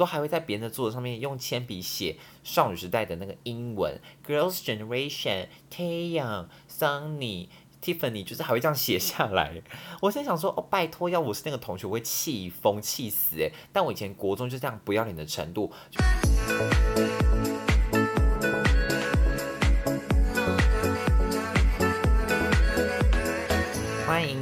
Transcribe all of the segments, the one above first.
都还会在别人的桌子上面用铅笔写少女时代的那个英文，Girls Generation、Taeyang、Sunny、Tiffany，就是还会这样写下来。我现在想说，哦，拜托，要我是那个同学，我会气疯、气死诶。但我以前国中就这样不要脸的程度。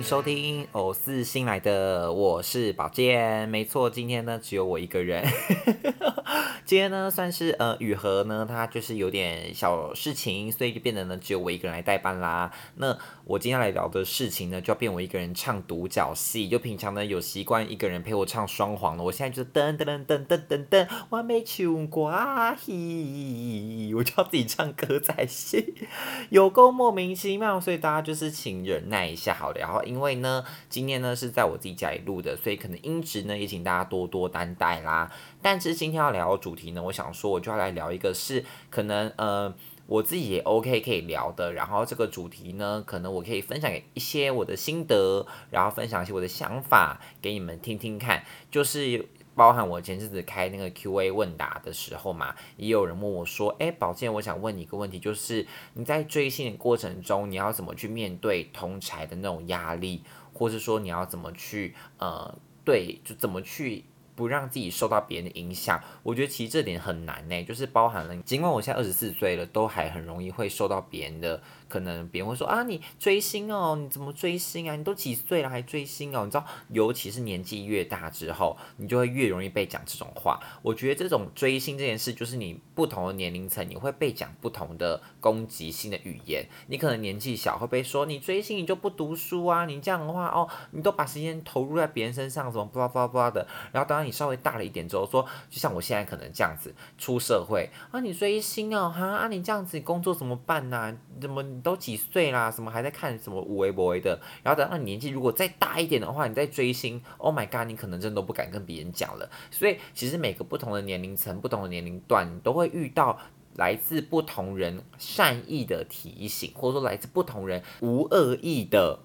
收听偶四新来的，我是宝剑，没错，今天呢只有我一个人。今天呢算是呃雨禾呢，他就是有点小事情，所以就变得呢只有我一个人来代班啦。那我今天来聊的事情呢，就要变我一个人唱独角戏。就平常呢有习惯一个人陪我唱双簧了，我现在就噔噔噔噔噔噔噔，我没唱过戏，我就要自己唱歌在戏，有够莫名其妙，所以大家就是请忍耐一下好了。然后因因为呢，今天呢是在我自己家里录的，所以可能音质呢也请大家多多担待啦。但是今天要聊的主题呢，我想说我就要来聊一个是可能呃我自己也 OK 可以聊的。然后这个主题呢，可能我可以分享一些我的心得，然后分享一些我的想法给你们听听看。就是包含我前阵子开那个 Q&A 问答的时候嘛，也有人问我说：“哎，宝剑，我想问你一个问题，就是你在追星的过程中，你要怎么去面对同才的那种压力，或是说你要怎么去呃对，就怎么去。”不让自己受到别人的影响，我觉得其实这点很难呢，就是包含了，尽管我现在二十四岁了，都还很容易会受到别人的。可能别人会说啊，你追星哦，你怎么追星啊？你都几岁了还追星哦？你知道，尤其是年纪越大之后，你就会越容易被讲这种话。我觉得这种追星这件事，就是你不同的年龄层，你会被讲不同的攻击性的语言。你可能年纪小会被说你追星你就不读书啊，你这样的话哦，你都把时间投入在别人身上，什么巴拉巴拉巴拉的。然后当然你稍微大了一点之后，说就像我现在可能这样子出社会啊，你追星哦哈啊，你这样子工作怎么办呢？怎么你？都几岁啦？什么还在看什么五维博的？然后等到你年纪如果再大一点的话，你再追星，Oh my god，你可能真的都不敢跟别人讲了。所以其实每个不同的年龄层、不同的年龄段，你都会遇到来自不同人善意的提醒，或者说来自不同人无恶意的。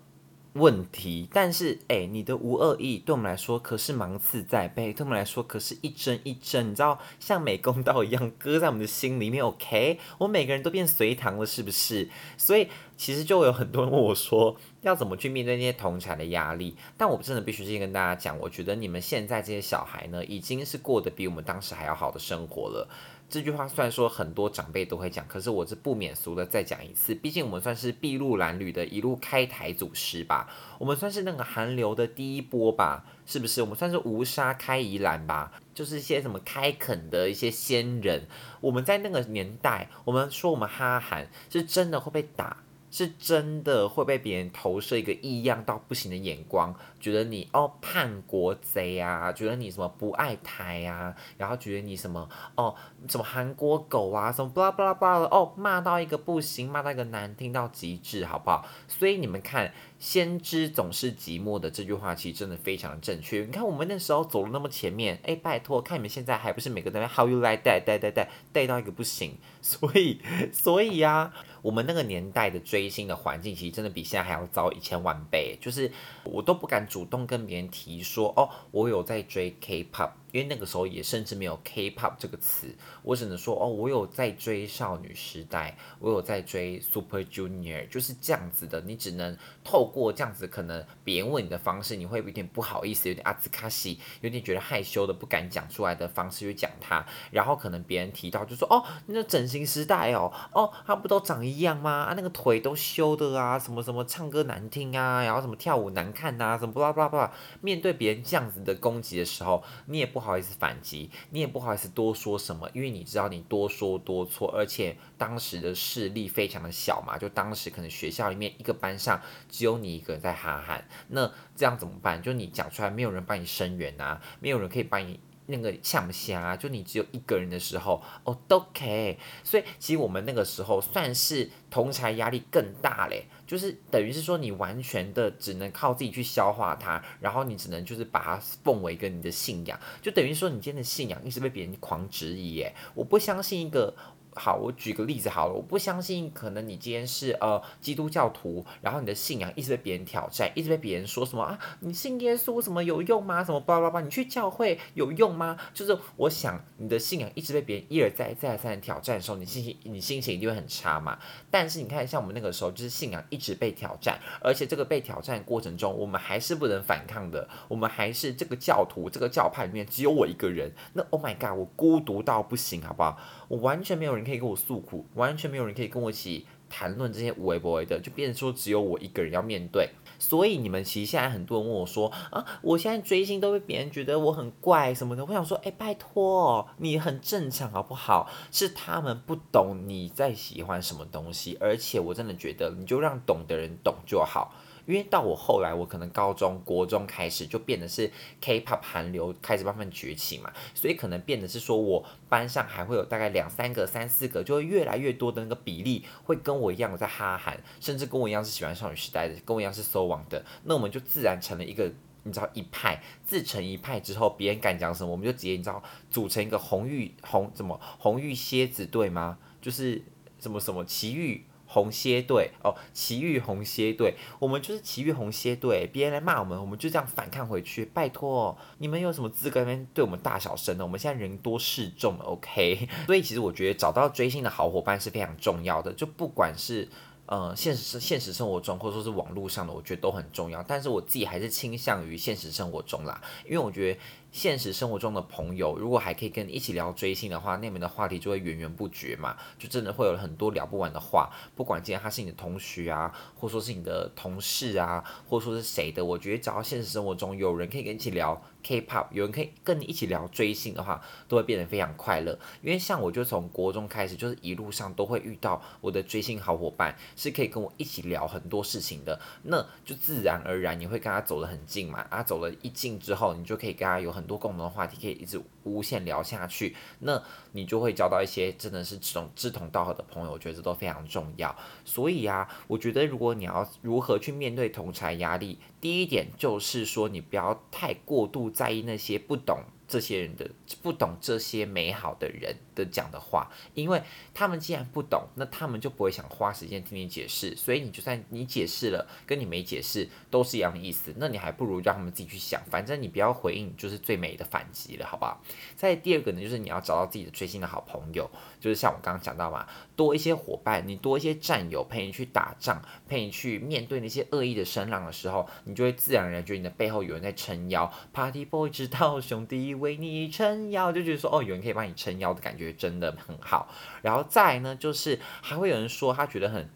问题，但是哎，你的无恶意对我们来说可是芒刺在背，对我们来说可是一针一针，你知道像美工刀一样割在我们的心里面。OK，我们每个人都变隋唐了，是不是？所以其实就有很多人问我说，要怎么去面对那些同产的压力？但我真的必须先跟大家讲，我觉得你们现在这些小孩呢，已经是过得比我们当时还要好的生活了。这句话虽然说很多长辈都会讲，可是我是不免俗的再讲一次。毕竟我们算是筚路蓝缕的一路开台祖师吧，我们算是那个韩流的第一波吧，是不是？我们算是无沙开宜兰吧，就是一些什么开垦的一些先人。我们在那个年代，我们说我们哈韩是真的会被打。是真的会被别人投射一个异样到不行的眼光，觉得你哦叛国贼啊，觉得你什么不爱台啊，然后觉得你什么哦什么韩国狗啊，什么巴拉巴拉巴拉的哦，骂到一个不行，骂到一个难听到极致，好不好？所以你们看。先知总是寂寞的这句话，其实真的非常正确。你看我们那时候走了那么前面，哎，拜托，看你们现在还不是每个人 How you like that，带带带带到一个不行。所以，所以呀，我们那个年代的追星的环境，其实真的比现在还要糟一千万倍。就是我都不敢主动跟别人提说，哦，我有在追 K-pop。因为那个时候也甚至没有 K-pop 这个词，我只能说哦，我有在追少女时代，我有在追 Super Junior，就是这样子的。你只能透过这样子，可能别人问你的方式，你会有点不好意思，有点阿兹卡西，有点觉得害羞的不敢讲出来的方式去讲他。然后可能别人提到就说哦，那整形时代哦，哦，他不都长一样吗？啊，那个腿都修的啊，什么什么唱歌难听啊，然后什么跳舞难看呐，什么巴拉巴拉巴拉。面对别人这样子的攻击的时候，你也不。不好意思反击，你也不好意思多说什么，因为你知道你多说多错，而且当时的势力非常的小嘛，就当时可能学校里面一个班上只有你一个人在哈韩，那这样怎么办？就你讲出来，没有人帮你声援啊，没有人可以帮你。那个像不像啊？就你只有一个人的时候，哦，都可以。所以其实我们那个时候算是同才压力更大嘞，就是等于是说你完全的只能靠自己去消化它，然后你只能就是把它奉为一个你的信仰，就等于说你今天的信仰一直被别人狂质疑耶。我不相信一个好，我举个例子好了，我不相信可能你今天是呃基督教徒，然后你的信仰一直被别人挑战，一直被别人说什么啊，你信耶稣什么有用吗？什么叭叭叭，你去教会有用吗？就是我想你的信仰一直被别人一而再再而三的挑战的时候，你心情你心情一定会很差嘛。但是你看，像我们那个时候，就是信仰一直被挑战，而且这个被挑战过程中，我们还是不能反抗的，我们还是这个教徒这个教派里面只有我一个人，那 Oh my God，我孤独到不行，好不好？我完全没有人可以跟我诉苦，完全没有人可以跟我一起谈论这些无微不微的，就变成说只有我一个人要面对。所以你们其实现在很多人问我说啊，我现在追星都被别人觉得我很怪什么的，我想说，哎，拜托，你很正常好不好？是他们不懂你在喜欢什么东西，而且我真的觉得你就让懂的人懂就好。因为到我后来，我可能高中国中开始就变得是 K-pop 韩流开始慢慢崛起嘛，所以可能变得是说我班上还会有大概两三个、三四个，就会越来越多的那个比例会跟我一样在哈韩，甚至跟我一样是喜欢少女时代的，跟我一样是 So 网的，那我们就自然成了一个你知道一派，自成一派之后，别人敢讲什么，我们就直接你知道组成一个红玉红怎么红玉蝎子队吗？就是什么什么奇遇。红蝎队哦，奇遇红蝎队，我们就是奇遇红蝎队。别人来骂我们，我们就这样反抗回去。拜托，你们有什么资格那边对我们大小声呢？我们现在人多势众，OK。所以其实我觉得找到追星的好伙伴是非常重要的，就不管是呃现实现实生活中，或者说是网络上的，我觉得都很重要。但是我自己还是倾向于现实生活中啦，因为我觉得。现实生活中的朋友，如果还可以跟你一起聊追星的话，那边的话题就会源源不绝嘛，就真的会有很多聊不完的话。不管今天他是你的同学啊，或说是你的同事啊，或说是谁的，我觉得只要现实生活中有人可以跟你一起聊 K-pop，有人可以跟你一起聊追星的话，都会变得非常快乐。因为像我就从国中开始，就是一路上都会遇到我的追星好伙伴，是可以跟我一起聊很多事情的，那就自然而然你会跟他走得很近嘛，啊，走了一近之后，你就可以跟他有很。很多共同的话题可以一直无限聊下去，那你就会交到一些真的是志同志同道合的朋友，我觉得这都非常重要。所以啊，我觉得如果你要如何去面对同才压力，第一点就是说你不要太过度在意那些不懂。这些人的不懂这些美好的人的讲的话，因为他们既然不懂，那他们就不会想花时间听你解释。所以你就算你解释了，跟你没解释都是一样的意思。那你还不如让他们自己去想，反正你不要回应，就是最美的反击了，好不好？再第二个呢，就是你要找到自己的追星的好朋友，就是像我刚刚讲到嘛，多一些伙伴，你多一些战友陪你去打仗，陪你去面对那些恶意的声浪的时候，你就会自然而然觉得你的背后有人在撑腰。Party boy 知道兄弟。为你撑腰，就觉得说哦，有人可以帮你撑腰的感觉真的很好。然后再呢，就是还会有人说他觉得很，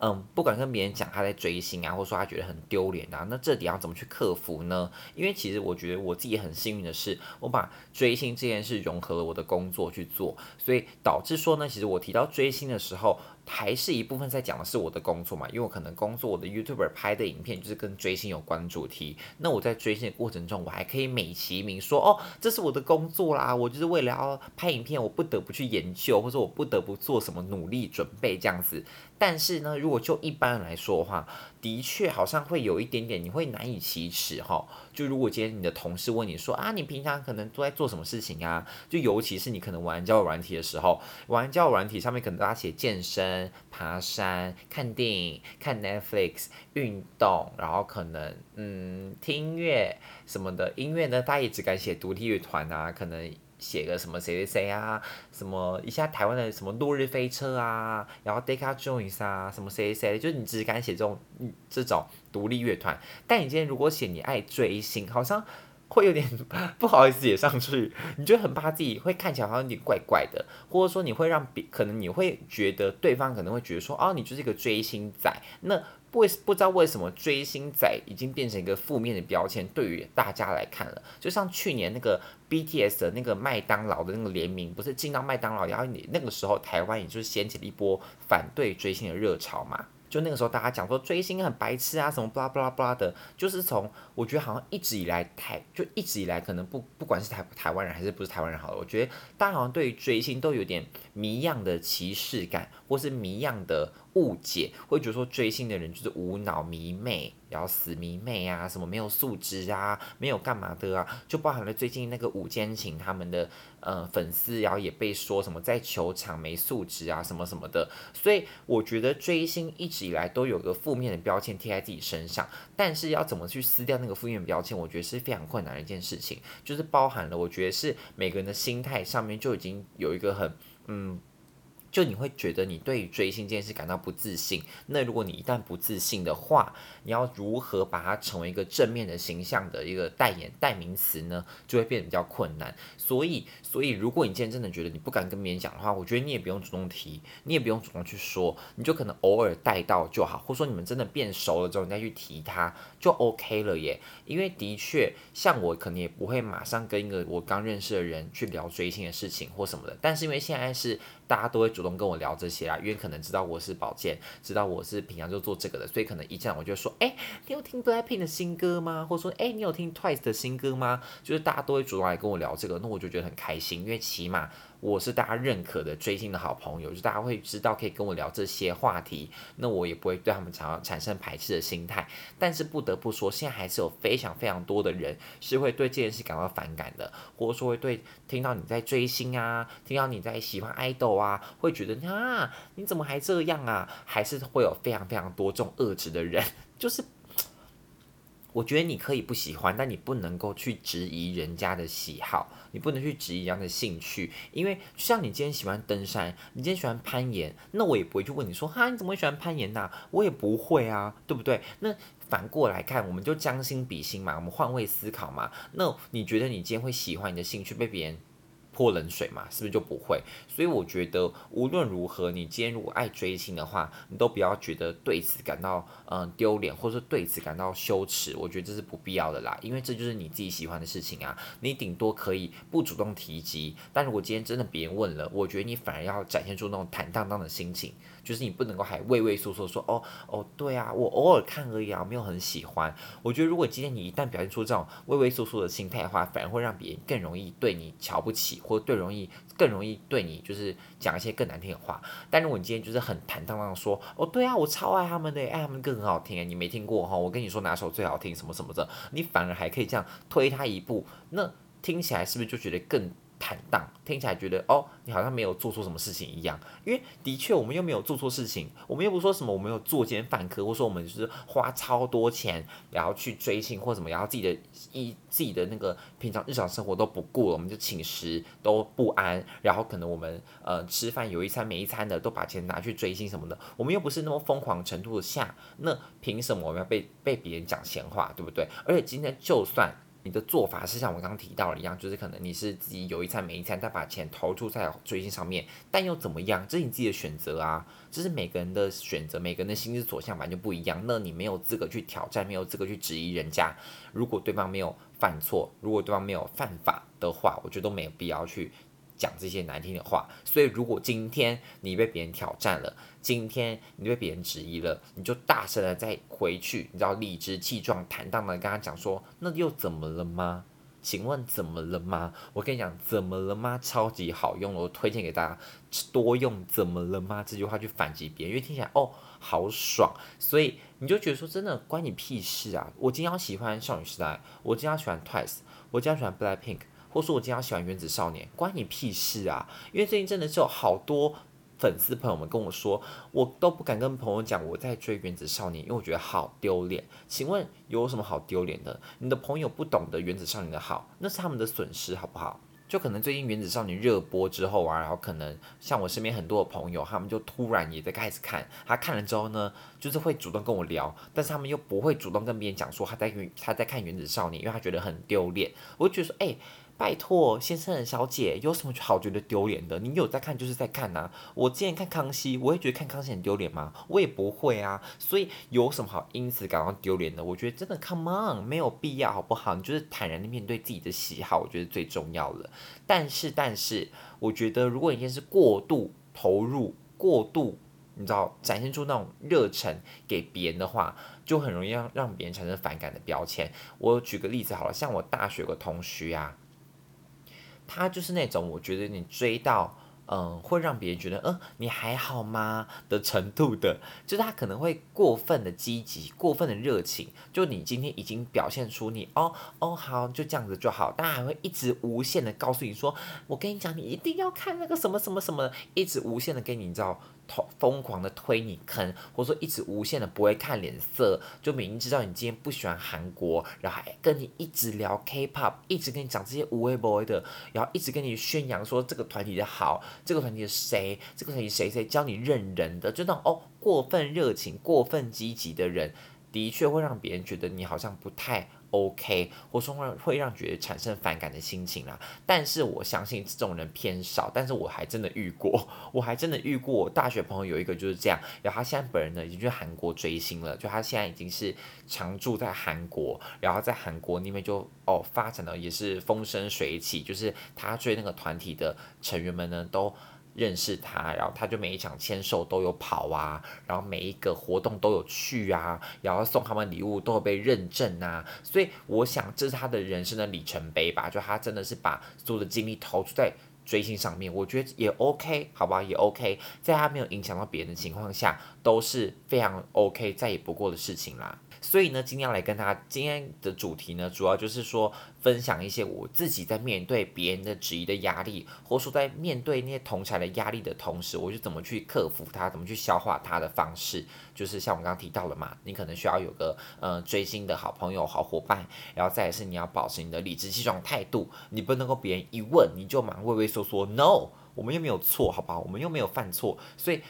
嗯，不管跟别人讲他在追星啊，或者说他觉得很丢脸啊，那这点要怎么去克服呢？因为其实我觉得我自己很幸运的是，我把追星这件事融合了我的工作去做，所以导致说呢，其实我提到追星的时候。还是一部分在讲的是我的工作嘛，因为我可能工作我的 YouTuber 拍的影片就是跟追星有关主题。那我在追星的过程中，我还可以美其名说哦，这是我的工作啦，我就是为了要拍影片，我不得不去研究，或者我不得不做什么努力准备这样子。但是呢，如果就一般来说的话，的确好像会有一点点，你会难以启齿哈。就如果今天你的同事问你说啊，你平常可能都在做什么事情啊？就尤其是你可能玩交友软体的时候，玩交友软体上面可能大家写健身、爬山、看电影、看 Netflix、运动，然后可能嗯听音乐什么的。音乐呢，大家也只敢写独立乐团啊，可能。写个什么谁谁谁啊，什么一下台湾的什么落日飞车啊，然后 Deca Jones 啊，什么谁谁谁，就是你只敢写这种这种独立乐团。但你今天如果写你爱追星，好像会有点不好意思写上去，你就很怕自己会看起来好像有点怪怪的，或者说你会让别可能你会觉得对方可能会觉得说，哦，你就是一个追星仔，那。不不知道为什么追星仔已经变成一个负面的标签，对于大家来看了，就像去年那个 BTS 的那个麦当劳的那个联名，不是进到麦当劳，然后你那个时候台湾也就是掀起了一波反对追星的热潮嘛。就那个时候，大家讲说追星很白痴啊，什么巴拉巴拉巴拉的，就是从我觉得好像一直以来台就一直以来可能不不管是台台湾人还是不是台湾人好了，我觉得大家好像对于追星都有点迷样的歧视感，或是迷样的误解，会觉得说追星的人就是无脑迷妹，然后死迷妹啊，什么没有素质啊，没有干嘛的啊，就包含了最近那个五间情他们的呃粉丝，然后也被说什么在球场没素质啊，什么什么的。所以我觉得追星一直以来都有个负面的标签贴在自己身上，但是要怎么去撕掉那个负面标签，我觉得是非常困难的一件事情，就是包含了我觉得是每个人的心态上面就已经有一个很嗯。就你会觉得你对于追星这件事感到不自信，那如果你一旦不自信的话，你要如何把它成为一个正面的形象的一个代言代名词呢？就会变得比较困难。所以，所以如果你今天真的觉得你不敢跟别人讲的话，我觉得你也不用主动提，你也不用主动去说，你就可能偶尔带到就好，或者说你们真的变熟了之后，你再去提他就 OK 了耶。因为的确，像我可能也不会马上跟一个我刚认识的人去聊追星的事情或什么的，但是因为现在是。大家都会主动跟我聊这些啊，因为可能知道我是保健，知道我是平常就做这个的，所以可能一见我就说，哎，你有听 Blackpink 的新歌吗？或者说，哎，你有听 Twice 的新歌吗？就是大家都会主动来跟我聊这个，那我就觉得很开心，因为起码。我是大家认可的追星的好朋友，就大家会知道可以跟我聊这些话题，那我也不会对他们产产生排斥的心态。但是不得不说，现在还是有非常非常多的人是会对这件事感到反感的，或者说会对听到你在追星啊，听到你在喜欢爱豆啊，会觉得啊你怎么还这样啊？还是会有非常非常多这种恶质的人，就是。我觉得你可以不喜欢，但你不能够去质疑人家的喜好，你不能去质疑人家的兴趣，因为像你今天喜欢登山，你今天喜欢攀岩，那我也不会去问你说，哈，你怎么会喜欢攀岩呐？我也不会啊，对不对？那反过来看，我们就将心比心嘛，我们换位思考嘛。那你觉得你今天会喜欢你的兴趣被别人？泼冷水嘛，是不是就不会？所以我觉得无论如何，你今天如果爱追星的话，你都不要觉得对此感到嗯丢脸，或者对此感到羞耻。我觉得这是不必要的啦，因为这就是你自己喜欢的事情啊。你顶多可以不主动提及，但如果今天真的别人问了，我觉得你反而要展现出那种坦荡荡的心情。就是你不能够还畏畏缩缩说哦哦对啊，我偶尔看而已啊，没有很喜欢。我觉得如果今天你一旦表现出这种畏畏缩缩的心态的话，反而会让别人更容易对你瞧不起，或者更容易更容易对你就是讲一些更难听的话。但如果你今天就是很坦荡荡说哦对啊，我超爱他们的，爱他们歌很好听，你没听过哈？我跟你说哪首最好听什么什么的，你反而还可以这样推他一步，那听起来是不是就觉得更？坦荡，听起来觉得哦，你好像没有做错什么事情一样。因为的确，我们又没有做错事情，我们又不说什么，我们有作奸犯科，或者说我们就是花超多钱，然后去追星或什么，然后自己的一自己的那个平常日常生活都不顾了，我们就寝食都不安，然后可能我们呃吃饭有一餐没一餐的，都把钱拿去追星什么的，我们又不是那么疯狂程度的下，那凭什么我们要被被别人讲闲话，对不对？而且今天就算。你的做法是像我刚刚提到的一样，就是可能你是自己有一餐没一餐，再把钱投注在追星上面，但又怎么样？这是你自己的选择啊，这是每个人的选择，每个人的心之所向，完全不一样。那你没有资格去挑战，没有资格去质疑人家。如果对方没有犯错，如果对方没有犯法的话，我觉得都没有必要去。讲这些难听的话，所以如果今天你被别人挑战了，今天你被别人质疑了，你就大声的再回去，你知道理直气壮、坦荡的跟他讲说，那又怎么了吗？请问怎么了吗？我跟你讲，怎么了吗？超级好用，我推荐给大家多用“怎么了吗”这句话去反击别人，因为听起来哦好爽，所以你就觉得说真的关你屁事啊！我今天要喜欢少女时代，我今天要喜欢 Twice，我今天要喜欢 Blackpink。或说，我今天喜欢原子少年，关你屁事啊！因为最近真的是有好多粉丝朋友们跟我说，我都不敢跟朋友讲我在追原子少年，因为我觉得好丢脸。请问有什么好丢脸的？你的朋友不懂得原子少年的好，那是他们的损失，好不好？就可能最近原子少年热播之后啊，然后可能像我身边很多的朋友，他们就突然也在开始看，他看了之后呢，就是会主动跟我聊，但是他们又不会主动跟别人讲说他在他在看原子少年，因为他觉得很丢脸。我就觉得说，哎。拜托，先生小姐，有什么好觉得丢脸的？你有在看就是在看呐。我之前看康熙，我会觉得看康熙很丢脸吗？我也不会啊。所以有什么好因此感到丢脸的？我觉得真的，Come on，没有必要，好不好？你就是坦然的面对自己的喜好，我觉得最重要了。但是，但是，我觉得如果你天是过度投入、过度，你知道，展现出那种热忱给别人的话，就很容易让让别人产生反感的标签。我举个例子好了，像我大学有个同学啊。他就是那种，我觉得你追到嗯，会让别人觉得，嗯，你还好吗的程度的，就是他可能会过分的积极，过分的热情。就你今天已经表现出你，哦哦，好，就这样子就好。但还会一直无限的告诉你说，我跟你讲，你一定要看那个什么什么什么，一直无限的给你，你知道。疯狂的推你坑，或者说一直无限的不会看脸色，就明知道你今天不喜欢韩国，然后还跟你一直聊 K-pop，一直跟你讲这些无谓 boy 的，然后一直跟你宣扬说这个团体的好，这个团体的谁，这个团体谁谁教你认人的，就那种哦过分热情、过分积极的人，的确会让别人觉得你好像不太。OK，或说会会让觉得产生反感的心情啦。但是我相信这种人偏少，但是我还真的遇过，我还真的遇过。大学朋友有一个就是这样，然后他现在本人呢已经去韩国追星了，就他现在已经是常住在韩国，然后在韩国那边就哦发展的也是风生水起，就是他追那个团体的成员们呢都。认识他，然后他就每一场签售都有跑啊，然后每一个活动都有去啊，然后送他们礼物都有被认证啊，所以我想这是他的人生的里程碑吧，就他真的是把所有的精力投注在追星上面，我觉得也 OK，好吧，也 OK，在他没有影响到别人的情况下，都是非常 OK，再也不过的事情啦。所以呢，今天要来跟他今天的主题呢，主要就是说分享一些我自己在面对别人的质疑的压力，或者说在面对那些同才的压力的同时，我是怎么去克服它，怎么去消化它的方式，就是像我刚刚提到了嘛，你可能需要有个呃追星的好朋友、好伙伴，然后再是你要保持你的理直气壮态度，你不能够别人一问你就忙畏畏缩缩，no，我们又没有错，好不好？我们又没有犯错，所以。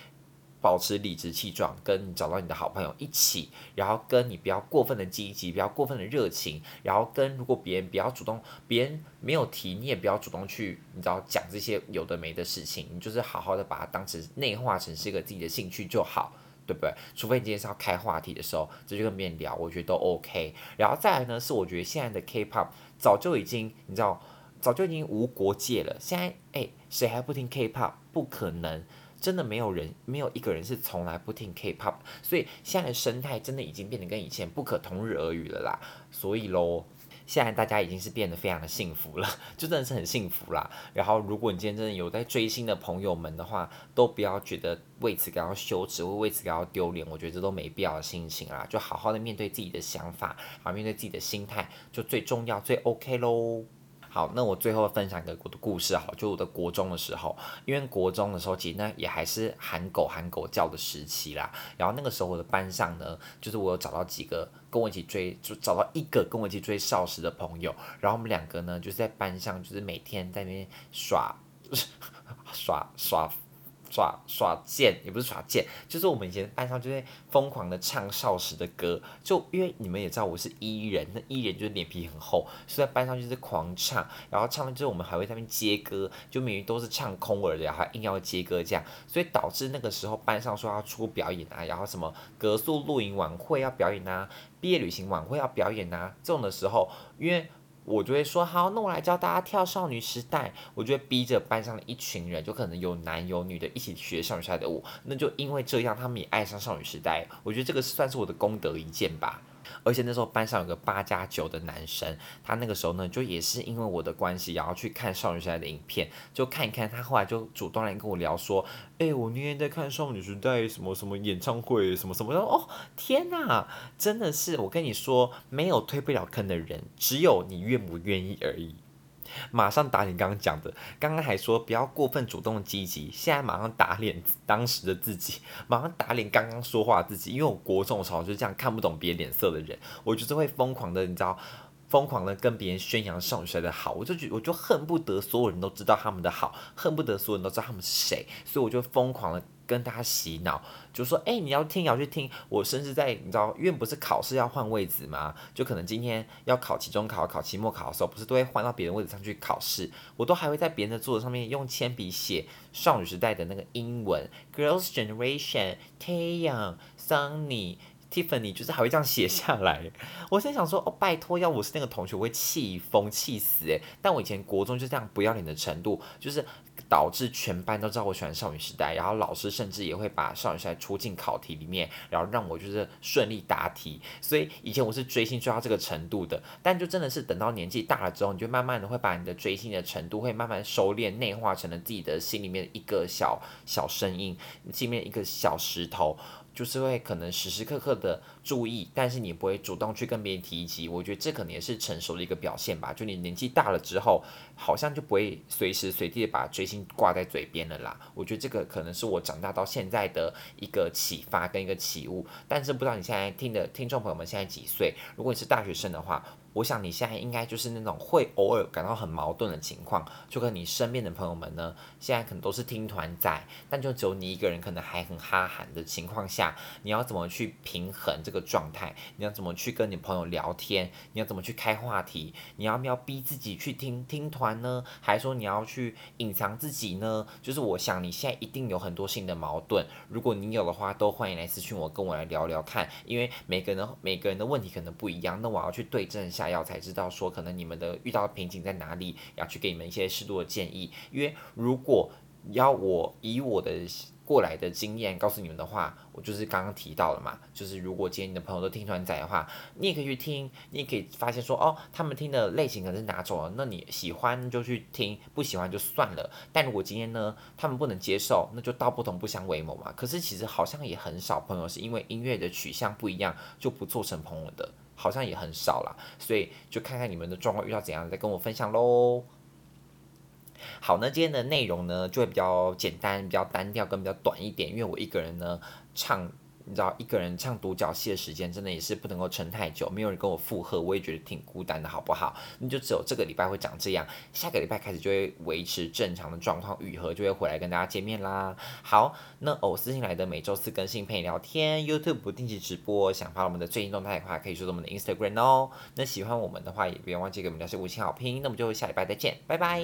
保持理直气壮，跟你找到你的好朋友一起，然后跟你不要过分的积极，不要过分的热情，然后跟如果别人比较主动，别人没有提，你也不要主动去，你知道讲这些有的没的事情，你就是好好的把它当成内化成是一个自己的兴趣就好，对不对？除非你今天是要开话题的时候，这就跟别人聊，我觉得都 OK。然后再来呢，是我觉得现在的 K-pop 早就已经，你知道，早就已经无国界了。现在哎，谁还不听 K-pop？不可能。真的没有人，没有一个人是从来不听 K-pop，所以现在的生态真的已经变得跟以前不可同日而语了啦。所以喽，现在大家已经是变得非常的幸福了，就真的是很幸福啦。然后，如果你今天真的有在追星的朋友们的话，都不要觉得为此感到羞耻或为此感到丢脸，我觉得这都没必要的心情啦，就好好的面对自己的想法，好面对自己的心态，就最重要，最 OK 喽。好，那我最后分享一个我的故事，好，就我的国中的时候，因为国中的时候其实呢也还是喊狗喊狗叫的时期啦。然后那个时候我的班上呢，就是我有找到几个跟我一起追，就找到一个跟我一起追少时的朋友，然后我们两个呢就是在班上就是每天在那边耍耍 耍。耍耍耍贱也不是耍贱，就是我们以前班上就会疯狂的唱少时的歌，就因为你们也知道我是伊人，那伊人就是脸皮很厚，所以在班上就是狂唱，然后唱完之后我们还会在那边接歌，就明明都是唱空耳的，还硬要接歌这样，所以导致那个时候班上说要出表演啊，然后什么格宿露营晚会要表演啊，毕业旅行晚会要表演啊，这种的时候，因为。我就会说好，那我来教大家跳少女时代。我就会逼着班上的一群人，就可能有男有女的，一起学少女时代的舞。那就因为这样，他们也爱上少女时代。我觉得这个算是我的功德一件吧。而且那时候班上有个八加九的男生，他那个时候呢，就也是因为我的关系，然后去看少女时代的影片，就看一看。他后来就主动来跟我聊说：“哎，我那天在看少女时代什么什么演唱会什么什么的。”哦，天哪，真的是我跟你说，没有推不了坑的人，只有你愿不愿意而已。马上打脸刚刚讲的，刚刚还说不要过分主动积极，现在马上打脸当时的自己，马上打脸刚刚说话自己，因为我国中的时候就是这样看不懂别人脸色的人，我就是会疯狂的，你知道，疯狂的跟别人宣扬少女时代的好，我就觉我就恨不得所有人都知道他们的好，恨不得所有人都知道他们是谁，所以我就疯狂的。跟大家洗脑，就说，哎，你要听，要去听。我甚至在，你知道，因为不是考试要换位置吗？就可能今天要考期中考、考期末考的时候，不是都会换到别人位置上去考试？我都还会在别人的桌子上面用铅笔写少女时代的那个英文，Girls' Generation、Tayang Sunny。Tiffany 就是还会这样写下来，我现在想说哦，拜托，要我是那个同学，我会气疯气死诶。但我以前国中就这样不要脸的程度，就是导致全班都知道我喜欢少女时代，然后老师甚至也会把少女时代出进考题里面，然后让我就是顺利答题。所以以前我是追星追到这个程度的，但就真的是等到年纪大了之后，你就慢慢的会把你的追星的程度会慢慢收敛，内化成了自己的心里面一个小小声音，心里面一个小石头。就是会可能时时刻刻的注意，但是你不会主动去跟别人提及。我觉得这可能也是成熟的一个表现吧。就你年纪大了之后，好像就不会随时随地的把追星挂在嘴边了啦。我觉得这个可能是我长大到现在的一个启发跟一个起悟。但是不知道你现在听的听众朋友们现在几岁？如果你是大学生的话。我想你现在应该就是那种会偶尔感到很矛盾的情况，就跟你身边的朋友们呢，现在可能都是听团仔，但就只有你一个人可能还很哈韩的情况下，你要怎么去平衡这个状态？你要怎么去跟你朋友聊天？你要怎么去开话题？你要不要逼自己去听听团呢？还是说你要去隐藏自己呢？就是我想你现在一定有很多新的矛盾，如果你有的话，都欢迎来私讯我，跟我来聊聊看，因为每个人每个人的问题可能不一样，那我要去对症下。要才知道说，可能你们的遇到瓶颈在哪里，要去给你们一些适度的建议。因为如果要我以我的过来的经验告诉你们的话，我就是刚刚提到了嘛，就是如果今天你的朋友都听团仔的话，你也可以去听，你也可以发现说，哦，他们听的类型可能是哪种，那你喜欢就去听，不喜欢就算了。但如果今天呢，他们不能接受，那就道不同不相为谋嘛。可是其实好像也很少朋友是因为音乐的取向不一样就不做成朋友的。好像也很少了，所以就看看你们的状况遇到怎样，再跟我分享喽。好，那今天的内容呢，就会比较简单、比较单调，跟比较短一点，因为我一个人呢唱。你知道一个人唱独角戏的时间真的也是不能够撑太久，没有人跟我附和，我也觉得挺孤单的，好不好？那就只有这个礼拜会长这样，下个礼拜开始就会维持正常的状况，雨禾就会回来跟大家见面啦。好，那偶私信来的每周四更新陪你聊天，YouTube 不定期直播，想发我们的最新动态的话，可以说我们的 Instagram 哦。那喜欢我们的话，也不要忘记给我们留下五星好评。那我们就下礼拜再见，拜拜。